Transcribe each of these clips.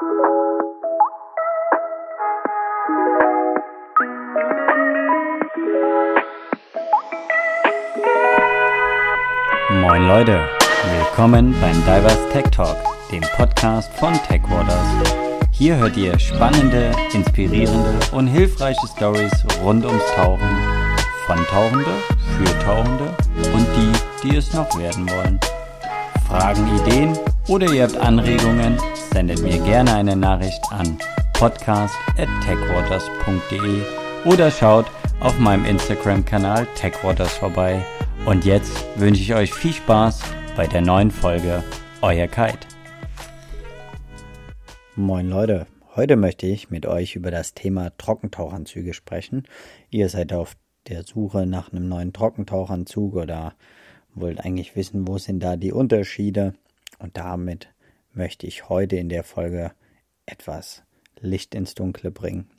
Moin Leute, willkommen beim Divers Tech Talk, dem Podcast von TechWaters. Hier hört ihr spannende, inspirierende und hilfreiche Stories rund ums Tauchen von Tauchende für Tauchende und die, die es noch werden wollen. Fragen, Ideen oder ihr habt Anregungen, sendet mir gerne eine Nachricht an podcast@techwaters.de oder schaut auf meinem Instagram-Kanal TechWaters vorbei. Und jetzt wünsche ich euch viel Spaß bei der neuen Folge Euer Kite. Moin Leute, heute möchte ich mit euch über das Thema Trockentauchanzüge sprechen. Ihr seid auf der Suche nach einem neuen Trockentauchanzug oder wollt eigentlich wissen, wo sind da die Unterschiede. Und damit möchte ich heute in der Folge etwas Licht ins Dunkle bringen.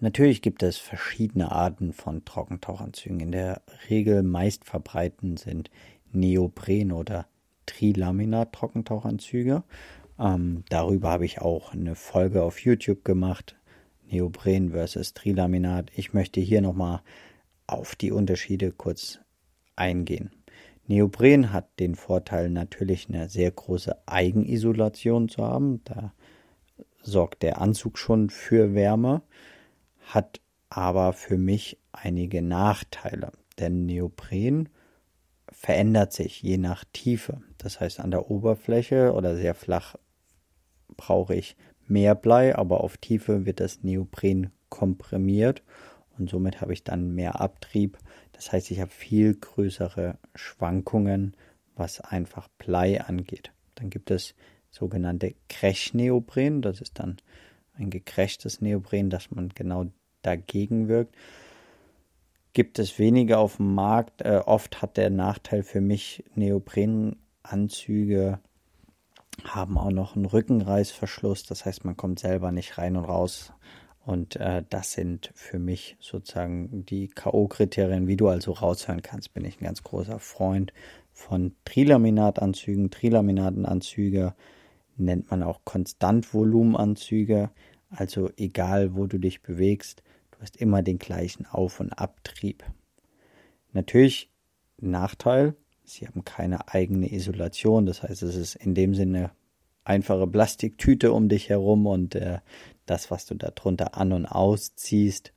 Natürlich gibt es verschiedene Arten von Trockentauchanzügen. In der Regel meist verbreitend sind Neopren oder Trilaminat-Trockentauchanzüge. Ähm, darüber habe ich auch eine Folge auf YouTube gemacht. Neopren versus Trilaminat. Ich möchte hier nochmal auf die Unterschiede kurz eingehen. Neopren hat den Vorteil, natürlich eine sehr große Eigenisolation zu haben. Da sorgt der Anzug schon für Wärme, hat aber für mich einige Nachteile. Denn Neopren verändert sich je nach Tiefe. Das heißt, an der Oberfläche oder sehr flach brauche ich mehr Blei, aber auf Tiefe wird das Neopren komprimiert und somit habe ich dann mehr Abtrieb. Das heißt, ich habe viel größere Schwankungen, was einfach Blei angeht. Dann gibt es sogenannte Crash-Neopren. Das ist dann ein gecrashtes Neopren, dass man genau dagegen wirkt. Gibt es weniger auf dem Markt. Äh, oft hat der Nachteil für mich, Neoprenanzüge haben auch noch einen Rückenreißverschluss. Das heißt, man kommt selber nicht rein und raus und äh, das sind für mich sozusagen die K.O.-Kriterien, wie du also raushören kannst, bin ich ein ganz großer Freund von Trilaminatanzügen. Trilaminatenanzüge nennt man auch Konstantvolumenanzüge. Also egal, wo du dich bewegst, du hast immer den gleichen Auf- und Abtrieb. Natürlich Nachteil, sie haben keine eigene Isolation. Das heißt, es ist in dem Sinne einfache Plastiktüte um dich herum und äh, das, was du darunter an und ausziehst,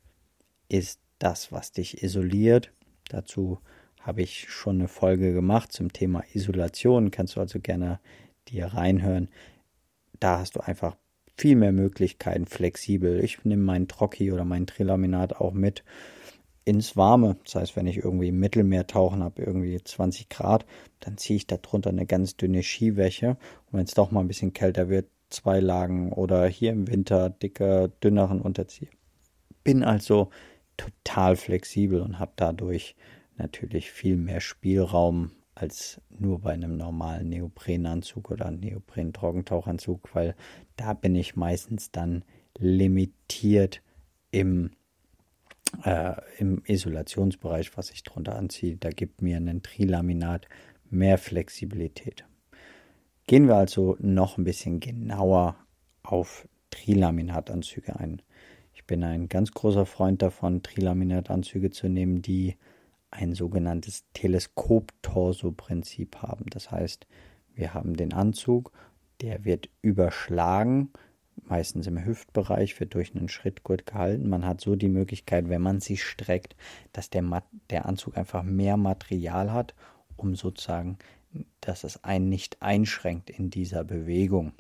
ist das, was dich isoliert. Dazu habe ich schon eine Folge gemacht zum Thema Isolation. Kannst du also gerne dir reinhören. Da hast du einfach viel mehr Möglichkeiten flexibel. Ich nehme meinen Trocki oder mein Trilaminat auch mit ins Warme. Das heißt, wenn ich irgendwie im Mittelmeer tauchen habe, irgendwie 20 Grad, dann ziehe ich darunter eine ganz dünne Skiwäsche. Und wenn es doch mal ein bisschen kälter wird, zwei Lagen oder hier im Winter dicker, dünneren Unterzieher. Bin also total flexibel und habe dadurch natürlich viel mehr Spielraum als nur bei einem normalen Neoprenanzug oder Neopren-Trockentauchanzug, weil da bin ich meistens dann limitiert im, äh, im Isolationsbereich, was ich drunter anziehe. Da gibt mir ein Trilaminat mehr Flexibilität. Gehen wir also noch ein bisschen genauer auf Trilaminatanzüge ein. Ich bin ein ganz großer Freund davon, Trilaminatanzüge zu nehmen, die ein sogenanntes Teleskop-Torso-Prinzip haben. Das heißt, wir haben den Anzug, der wird überschlagen, meistens im Hüftbereich, wird durch einen Schrittgurt gehalten. Man hat so die Möglichkeit, wenn man sich streckt, dass der, der Anzug einfach mehr Material hat, um sozusagen dass es einen nicht einschränkt in dieser Bewegung.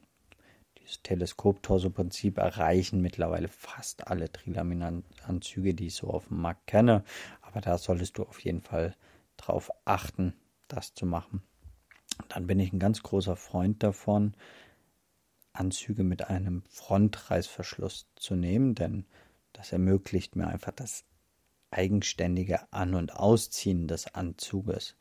Dieses Teleskop-Torso-Prinzip erreichen mittlerweile fast alle Trilaminanzüge, die ich so auf dem Markt kenne. Aber da solltest du auf jeden Fall drauf achten, das zu machen. Dann bin ich ein ganz großer Freund davon, Anzüge mit einem Frontreißverschluss zu nehmen, denn das ermöglicht mir einfach das eigenständige An- und Ausziehen des Anzuges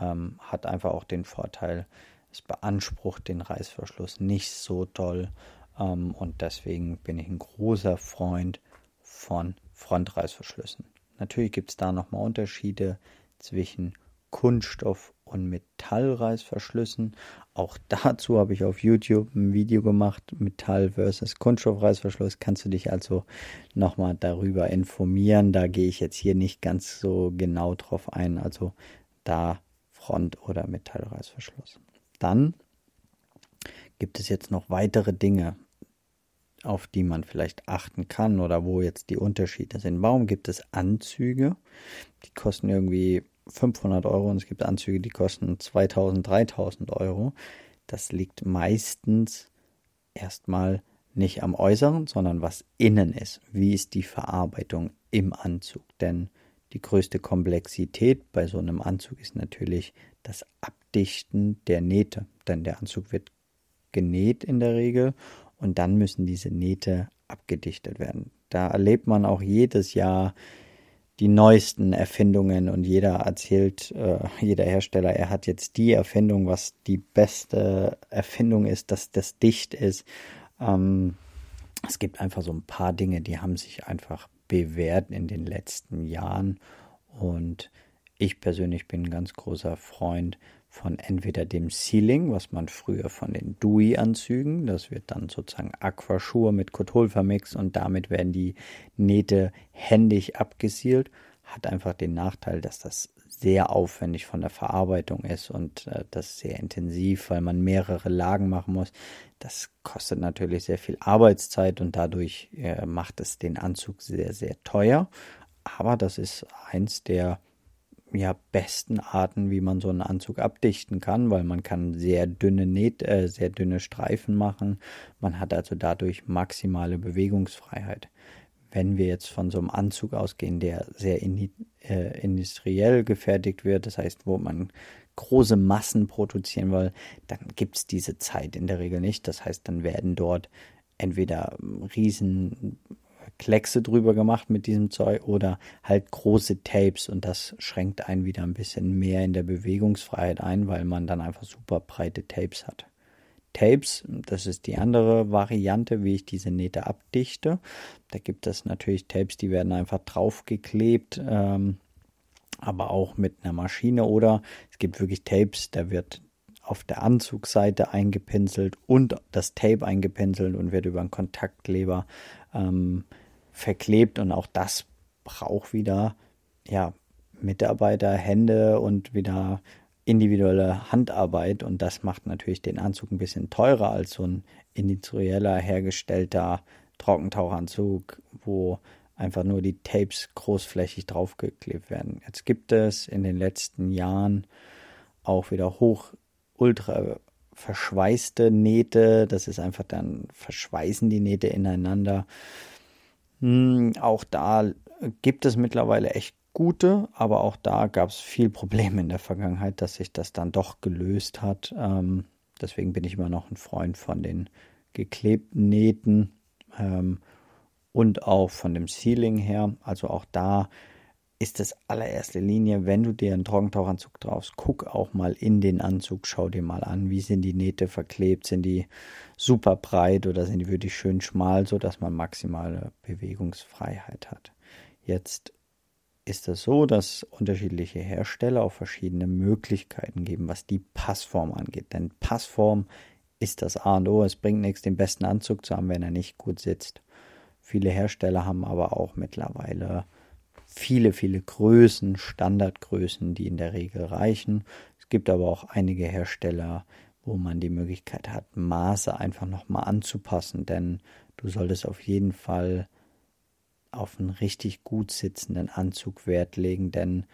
ähm, hat einfach auch den Vorteil, es beansprucht den Reißverschluss nicht so doll ähm, und deswegen bin ich ein großer Freund von Frontreißverschlüssen. Natürlich gibt es da nochmal Unterschiede zwischen Kunststoff und Metallreißverschlüssen. Auch dazu habe ich auf YouTube ein Video gemacht, Metall versus Kunststoffreißverschluss. Kannst du dich also nochmal darüber informieren. Da gehe ich jetzt hier nicht ganz so genau drauf ein. Also da Front- oder Metallreißverschluss. Dann gibt es jetzt noch weitere Dinge, auf die man vielleicht achten kann oder wo jetzt die Unterschiede sind. Warum gibt es Anzüge? Die kosten irgendwie 500 Euro und es gibt Anzüge, die kosten 2000, 3000 Euro. Das liegt meistens erstmal nicht am Äußeren, sondern was innen ist. Wie ist die Verarbeitung im Anzug? Denn die größte Komplexität bei so einem Anzug ist natürlich das Abdichten der Nähte. Denn der Anzug wird genäht in der Regel und dann müssen diese Nähte abgedichtet werden. Da erlebt man auch jedes Jahr die neuesten Erfindungen und jeder erzählt, äh, jeder Hersteller, er hat jetzt die Erfindung, was die beste Erfindung ist, dass das dicht ist. Ähm, es gibt einfach so ein paar Dinge, die haben sich einfach bewährt in den letzten Jahren. Und ich persönlich bin ein ganz großer Freund von entweder dem Sealing, was man früher von den Dewey-Anzügen, das wird dann sozusagen Aquaschur mit Kothol vermixt und damit werden die Nähte händig abgesielt, hat einfach den Nachteil, dass das sehr aufwendig von der Verarbeitung ist und äh, das sehr intensiv, weil man mehrere Lagen machen muss. Das kostet natürlich sehr viel Arbeitszeit und dadurch äh, macht es den Anzug sehr, sehr teuer. Aber das ist eins der ja, besten Arten, wie man so einen Anzug abdichten kann, weil man kann sehr dünne Näht, äh, sehr dünne Streifen machen. Man hat also dadurch maximale Bewegungsfreiheit. Wenn wir jetzt von so einem Anzug ausgehen, der sehr in, äh, industriell gefertigt wird, das heißt, wo man große Massen produzieren will, dann gibt es diese Zeit in der Regel nicht. Das heißt, dann werden dort entweder riesen Kleckse drüber gemacht mit diesem Zeug oder halt große Tapes und das schränkt einen wieder ein bisschen mehr in der Bewegungsfreiheit ein, weil man dann einfach super breite Tapes hat. Tapes, das ist die andere Variante, wie ich diese Nähte abdichte. Da gibt es natürlich Tapes, die werden einfach draufgeklebt, ähm, aber auch mit einer Maschine oder es gibt wirklich Tapes, da wird auf der Anzugseite eingepinselt und das Tape eingepinselt und wird über einen Kontaktkleber ähm, verklebt und auch das braucht wieder ja Mitarbeiter, Hände und wieder individuelle Handarbeit und das macht natürlich den Anzug ein bisschen teurer als so ein industrieller hergestellter Trockentauchanzug, wo einfach nur die Tapes großflächig draufgeklebt werden. Jetzt gibt es in den letzten Jahren auch wieder hoch ultra verschweißte Nähte. Das ist einfach dann verschweißen die Nähte ineinander. Hm, auch da gibt es mittlerweile echt gute, aber auch da gab es viel Probleme in der Vergangenheit, dass sich das dann doch gelöst hat. Ähm, deswegen bin ich immer noch ein Freund von den geklebten Nähten ähm, und auch von dem Sealing her. Also auch da ist das allererste Linie, wenn du dir einen Trockentauchanzug draufst, guck auch mal in den Anzug, schau dir mal an, wie sind die Nähte verklebt, sind die super breit oder sind die wirklich schön schmal, so dass man maximale Bewegungsfreiheit hat. Jetzt ist es so, dass unterschiedliche Hersteller auch verschiedene Möglichkeiten geben, was die Passform angeht. Denn Passform ist das A und O. Es bringt nichts, den besten Anzug zu haben, wenn er nicht gut sitzt. Viele Hersteller haben aber auch mittlerweile viele, viele Größen, Standardgrößen, die in der Regel reichen. Es gibt aber auch einige Hersteller, wo man die Möglichkeit hat, Maße einfach nochmal anzupassen, denn du solltest auf jeden Fall auf einen richtig gut sitzenden Anzug Wert legen, denn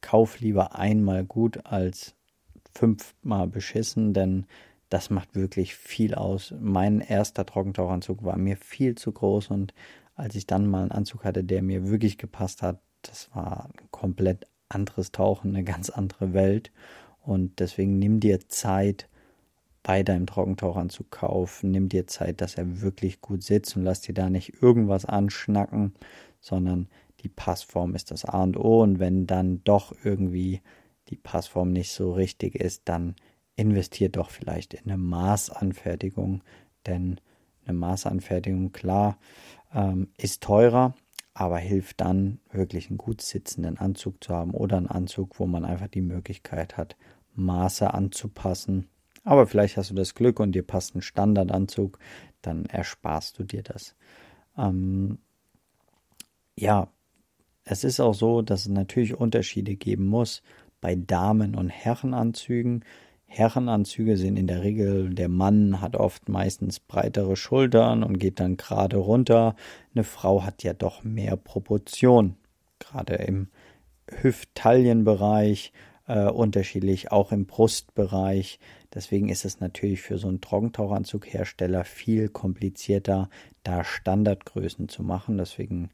kauf lieber einmal gut als fünfmal beschissen, denn das macht wirklich viel aus. Mein erster Trockentauchanzug war mir viel zu groß und als ich dann mal einen Anzug hatte, der mir wirklich gepasst hat, das war ein komplett anderes Tauchen, eine ganz andere Welt. Und deswegen nimm dir Zeit bei deinem Trockentauchanzug kaufen. Nimm dir Zeit, dass er wirklich gut sitzt und lass dir da nicht irgendwas anschnacken, sondern die Passform ist das A und O. Und wenn dann doch irgendwie die Passform nicht so richtig ist, dann investier doch vielleicht in eine Maßanfertigung, denn eine Maßanfertigung, klar, ähm, ist teurer, aber hilft dann wirklich einen gut sitzenden Anzug zu haben oder einen Anzug, wo man einfach die Möglichkeit hat, Maße anzupassen. Aber vielleicht hast du das Glück und dir passt ein Standardanzug, dann ersparst du dir das. Ähm, ja, es ist auch so, dass es natürlich Unterschiede geben muss bei Damen- und Herrenanzügen. Herrenanzüge sind in der Regel, der Mann hat oft meistens breitere Schultern und geht dann gerade runter. Eine Frau hat ja doch mehr Proportion, gerade im Hüft-Taillenbereich, äh, unterschiedlich, auch im Brustbereich. Deswegen ist es natürlich für so einen Trockentauchanzughersteller viel komplizierter, da Standardgrößen zu machen. Deswegen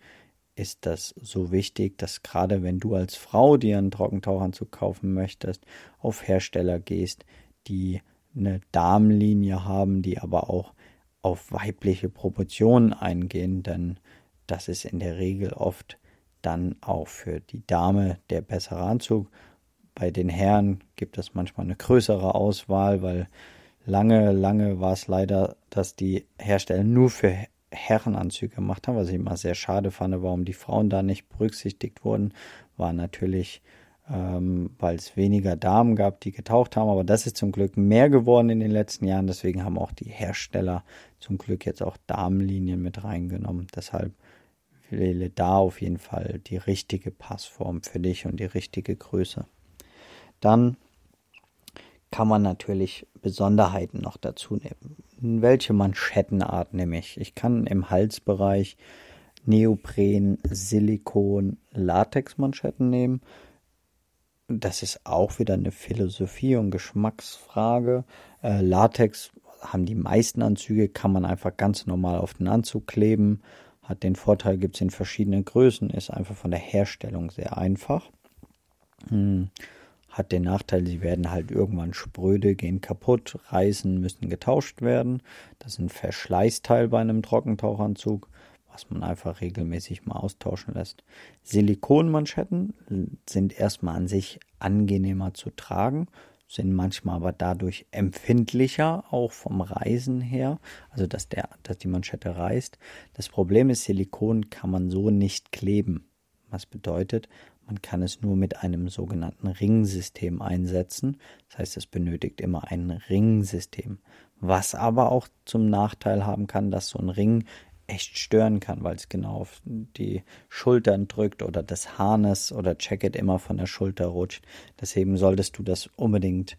ist das so wichtig, dass gerade wenn du als Frau dir einen Trockentauchanzug kaufen möchtest, auf Hersteller gehst, die eine Damenlinie haben, die aber auch auf weibliche Proportionen eingehen, denn das ist in der Regel oft dann auch für die Dame der bessere Anzug. Bei den Herren gibt es manchmal eine größere Auswahl, weil lange, lange war es leider, dass die Hersteller nur für Herrenanzüge gemacht haben, was ich immer sehr schade fand, warum die Frauen da nicht berücksichtigt wurden, war natürlich, ähm, weil es weniger Damen gab, die getaucht haben, aber das ist zum Glück mehr geworden in den letzten Jahren, deswegen haben auch die Hersteller zum Glück jetzt auch Damenlinien mit reingenommen. Deshalb wähle da auf jeden Fall die richtige Passform für dich und die richtige Größe. Dann kann man natürlich Besonderheiten noch dazu nehmen welche Manschettenart nehme ich? Ich kann im Halsbereich Neopren, Silikon, Latex-Manschetten nehmen. Das ist auch wieder eine Philosophie und Geschmacksfrage. Äh, Latex haben die meisten Anzüge, kann man einfach ganz normal auf den Anzug kleben. Hat den Vorteil, gibt es in verschiedenen Größen, ist einfach von der Herstellung sehr einfach. Hm hat den Nachteil, sie werden halt irgendwann spröde, gehen kaputt, reißen, müssen getauscht werden. Das ist ein Verschleißteil bei einem Trockentauchanzug, was man einfach regelmäßig mal austauschen lässt. Silikonmanschetten sind erstmal an sich angenehmer zu tragen, sind manchmal aber dadurch empfindlicher, auch vom Reisen her, also dass, der, dass die Manschette reißt. Das Problem ist, Silikon kann man so nicht kleben. Was bedeutet, man kann es nur mit einem sogenannten Ringsystem einsetzen. Das heißt, es benötigt immer ein Ringsystem. Was aber auch zum Nachteil haben kann, dass so ein Ring echt stören kann, weil es genau auf die Schultern drückt oder das Harness oder Jacket immer von der Schulter rutscht. Deswegen solltest du das unbedingt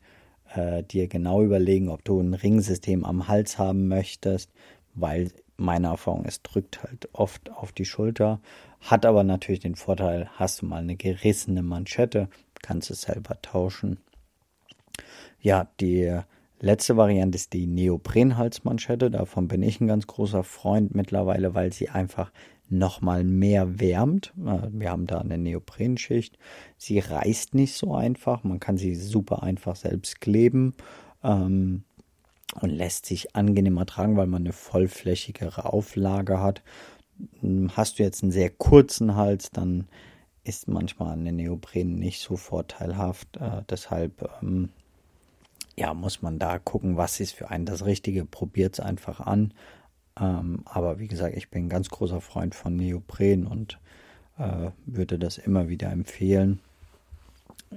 äh, dir genau überlegen, ob du ein Ringsystem am Hals haben möchtest, weil meine Erfahrung, es drückt halt oft auf die Schulter, hat aber natürlich den Vorteil, hast du mal eine gerissene Manschette, kannst du selber tauschen. Ja, die letzte Variante ist die Neoprenhalsmanschette. Davon bin ich ein ganz großer Freund mittlerweile, weil sie einfach nochmal mehr wärmt. Äh, wir haben da eine Neoprenschicht. Sie reißt nicht so einfach. Man kann sie super einfach selbst kleben. Ähm, und lässt sich angenehmer tragen, weil man eine vollflächigere Auflage hat. Hast du jetzt einen sehr kurzen Hals, dann ist manchmal eine Neopren nicht so vorteilhaft. Äh, deshalb ähm, ja, muss man da gucken, was ist für einen das Richtige. Probiert es einfach an. Ähm, aber wie gesagt, ich bin ein ganz großer Freund von Neopren und äh, würde das immer wieder empfehlen.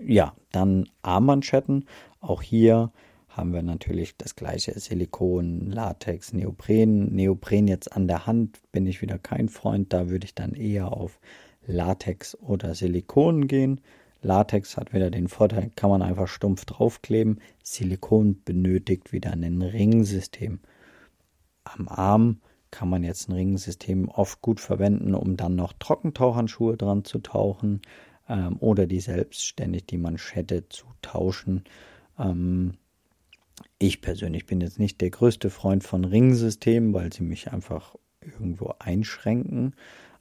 Ja, dann Armmanschetten. Auch hier haben wir natürlich das gleiche Silikon, Latex, Neopren. Neopren jetzt an der Hand bin ich wieder kein Freund, da würde ich dann eher auf Latex oder Silikon gehen. Latex hat wieder den Vorteil, kann man einfach stumpf draufkleben. Silikon benötigt wieder ein Ringsystem. Am Arm kann man jetzt ein Ringsystem oft gut verwenden, um dann noch Trockentauchhandschuhe dran zu tauchen ähm, oder die selbstständig die Manschette zu tauschen. Ähm, ich persönlich bin jetzt nicht der größte Freund von Ringsystemen, weil sie mich einfach irgendwo einschränken.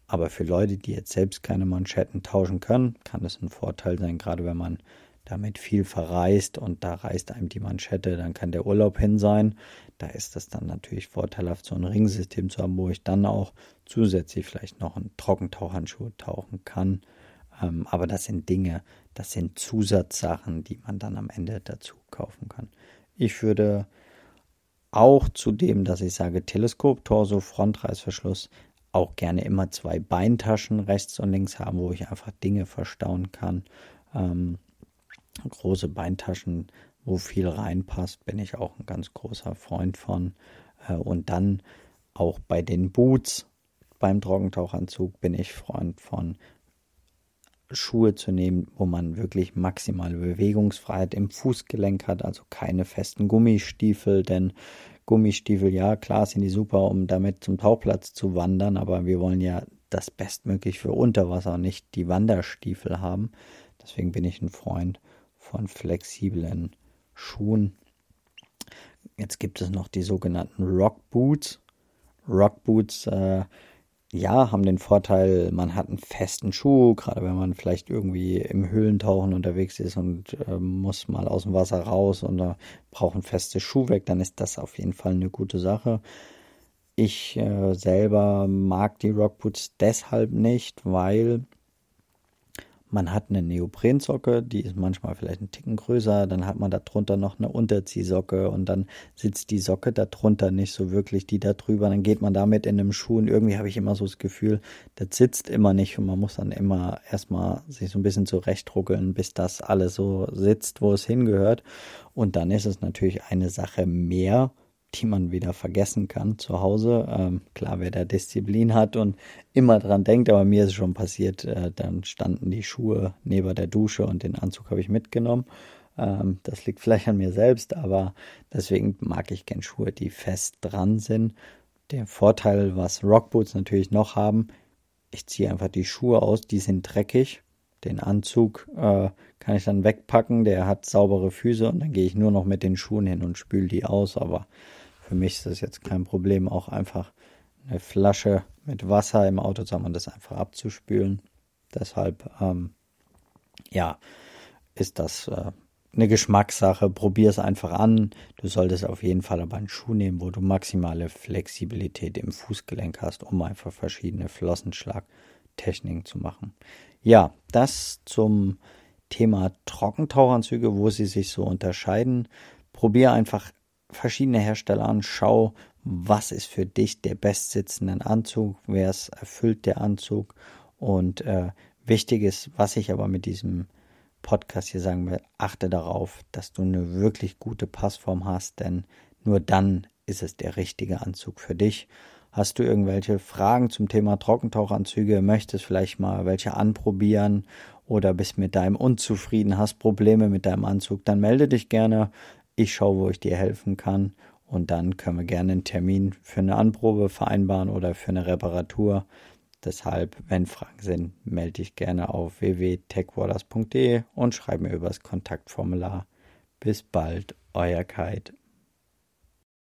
Aber für Leute, die jetzt selbst keine Manschetten tauschen können, kann das ein Vorteil sein, gerade wenn man damit viel verreist und da reißt einem die Manschette, dann kann der Urlaub hin sein. Da ist das dann natürlich vorteilhaft, so ein Ringsystem zu haben, wo ich dann auch zusätzlich vielleicht noch einen Trockentauchhandschuh tauchen kann. Ähm, aber das sind Dinge, das sind Zusatzsachen, die man dann am Ende dazu kaufen kann. Ich würde auch zu dem, dass ich sage Teleskop, Torso, Frontreißverschluss, auch gerne immer zwei Beintaschen rechts und links haben, wo ich einfach Dinge verstauen kann. Ähm, große Beintaschen, wo viel reinpasst, bin ich auch ein ganz großer Freund von. Äh, und dann auch bei den Boots beim Trockentauchanzug bin ich Freund von Schuhe zu nehmen, wo man wirklich maximale Bewegungsfreiheit im Fußgelenk hat, also keine festen Gummistiefel, denn Gummistiefel, ja, klar sind die super, um damit zum Tauchplatz zu wandern, aber wir wollen ja das bestmöglich für Unterwasser nicht die Wanderstiefel haben. Deswegen bin ich ein Freund von flexiblen Schuhen. Jetzt gibt es noch die sogenannten Rock Boots. Rock Boots äh, ja, haben den Vorteil, man hat einen festen Schuh, gerade wenn man vielleicht irgendwie im Höhlentauchen unterwegs ist und äh, muss mal aus dem Wasser raus und da braucht ein festes Schuhwerk, dann ist das auf jeden Fall eine gute Sache. Ich äh, selber mag die Rockboots deshalb nicht, weil man hat eine Neoprensocke, die ist manchmal vielleicht ein Ticken größer, dann hat man darunter noch eine Unterziehsocke und dann sitzt die Socke darunter nicht so wirklich, die da drüber, dann geht man damit in einem Schuh und irgendwie habe ich immer so das Gefühl, das sitzt immer nicht und man muss dann immer erstmal sich so ein bisschen zurechtruckeln, bis das alles so sitzt, wo es hingehört. Und dann ist es natürlich eine Sache mehr, die man wieder vergessen kann zu Hause. Ähm, klar, wer da Disziplin hat und immer dran denkt, aber mir ist schon passiert, äh, dann standen die Schuhe neben der Dusche und den Anzug habe ich mitgenommen. Ähm, das liegt vielleicht an mir selbst, aber deswegen mag ich gern Schuhe, die fest dran sind. Der Vorteil, was Rockboots natürlich noch haben, ich ziehe einfach die Schuhe aus, die sind dreckig. Den Anzug äh, kann ich dann wegpacken, der hat saubere Füße und dann gehe ich nur noch mit den Schuhen hin und spüle die aus, aber für mich ist das jetzt kein Problem, auch einfach eine Flasche mit Wasser im Auto zu haben und das einfach abzuspülen. Deshalb, ähm, ja, ist das äh, eine Geschmackssache. Probier es einfach an. Du solltest auf jeden Fall aber einen Schuh nehmen, wo du maximale Flexibilität im Fußgelenk hast, um einfach verschiedene Flossenschlagtechniken zu machen. Ja, das zum Thema Trockentauchanzüge, wo sie sich so unterscheiden. Probier einfach verschiedene Hersteller an, schau, was ist für dich der bestsitzende Anzug, wer es erfüllt der Anzug und äh, wichtig ist, was ich aber mit diesem Podcast hier sagen will, achte darauf, dass du eine wirklich gute Passform hast, denn nur dann ist es der richtige Anzug für dich. Hast du irgendwelche Fragen zum Thema Trockentauchanzüge, möchtest vielleicht mal welche anprobieren oder bist mit deinem unzufrieden, hast Probleme mit deinem Anzug, dann melde dich gerne. Ich schaue, wo ich dir helfen kann und dann können wir gerne einen Termin für eine Anprobe vereinbaren oder für eine Reparatur. Deshalb, wenn Fragen sind, melde dich gerne auf www.techwaters.de und schreib mir über das Kontaktformular. Bis bald, euer Kite.